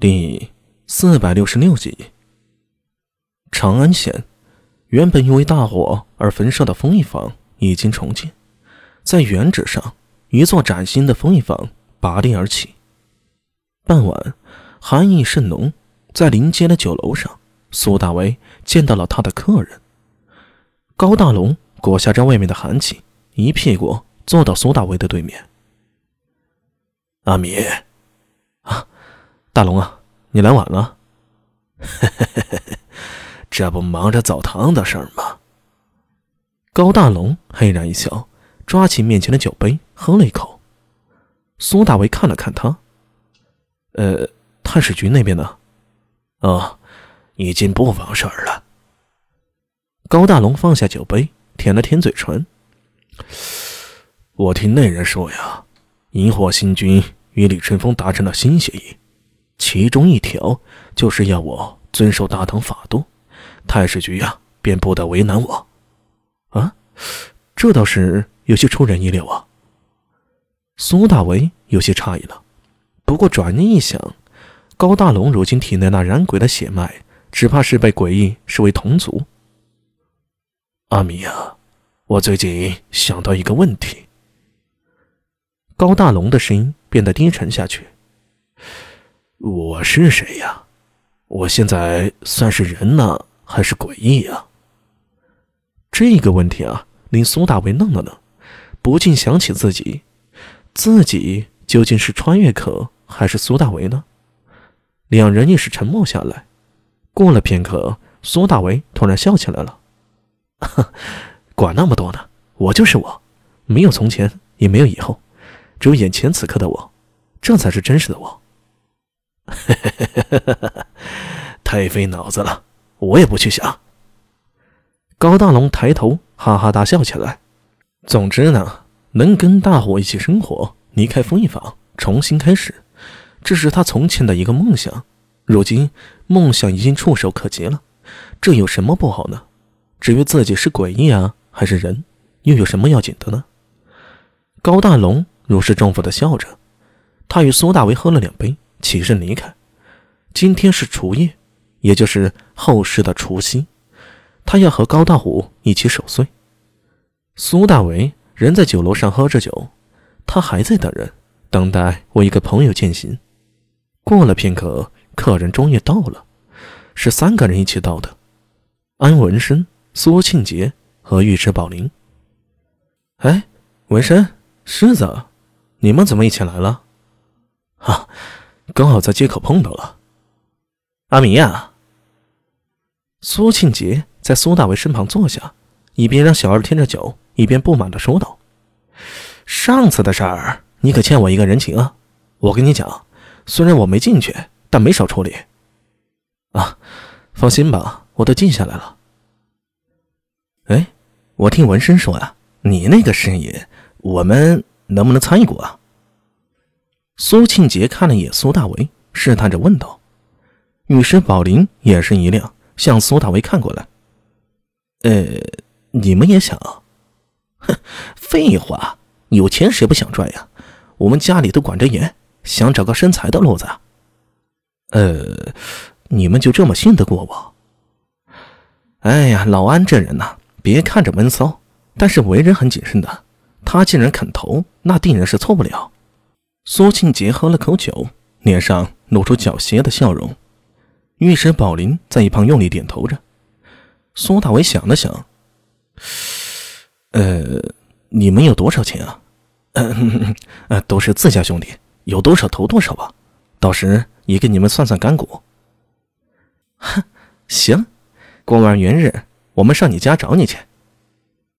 第四百六十六集，长安县原本因为大火而焚烧的风衣坊已经重建，在原址上，一座崭新的风衣坊拔地而起。傍晚，寒意甚浓，在临街的酒楼上，苏大为见到了他的客人高大龙，裹挟着外面的寒气，一屁股坐到苏大为的对面。阿米。大龙啊，你来晚了。这不忙着澡堂的事儿吗？高大龙嘿然一笑，抓起面前的酒杯喝了一口。苏大为看了看他，呃，探视局那边呢？哦，已经不妨事儿了。高大龙放下酒杯，舔了舔嘴唇。我听那人说呀，萤火星君与李春风达成了新协议。其中一条就是要我遵守大唐法度，太史局呀便不得为难我。啊，这倒是有些出人意料啊。苏大为有些诧异了，不过转念一想，高大龙如今体内那染鬼的血脉，只怕是被诡异视为同族。阿米啊，我最近想到一个问题。高大龙的声音变得低沉下去。我是谁呀？我现在算是人呢，还是诡异呀？这个问题啊，令苏大为愣了愣，不禁想起自己，自己究竟是穿越客还是苏大为呢？两人一时沉默下来。过了片刻，苏大为突然笑起来了：“ 管那么多呢，我就是我，没有从前，也没有以后，只有眼前此刻的我，这才是真实的我。” 太费脑子了，我也不去想。高大龙抬头哈哈大笑起来。总之呢，能跟大伙一起生活，离开风衣坊，重新开始，这是他从前的一个梦想。如今梦想已经触手可及了，这有什么不好呢？至于自己是诡异啊，还是人，又有什么要紧的呢？高大龙如释重负的笑着，他与苏大为喝了两杯。起身离开。今天是除夜，也就是后世的除夕，他要和高大虎一起守岁。苏大为人在酒楼上喝着酒，他还在等人，等待我一个朋友践行。过了片刻，客人终于到了，是三个人一起到的：安文生、苏庆杰和尉迟宝林。哎，文生、狮子，你们怎么一起来了？哈。刚好在街口碰到了，阿明呀。苏庆杰在苏大为身旁坐下，一边让小二添着酒，一边不满的说道：“上次的事儿，你可欠我一个人情啊！我跟你讲，虽然我没进去，但没少处理。啊，放心吧，我都记下来了。哎，我听文生说啊，你那个事业，我们能不能参与过啊？”苏庆杰看了一眼苏大为，试探着问道：“女士宝林眼神一亮，向苏大为看过来。呃，你们也想？哼，废话，有钱谁不想赚呀？我们家里都管着严，想找个生财的路子。呃，你们就这么信得过我？哎呀，老安这人呐，别看着闷骚，但是为人很谨慎的。他既然肯投，那定然是错不了。”苏庆杰喝了口酒，脸上露出狡黠的笑容。御史宝林在一旁用力点头着。苏大伟想了想：“呃，你们有多少钱啊？呃，都是自家兄弟，有多少投多少吧。到时也给你们算算干股。”哼，行，过完元日我们上你家找你去。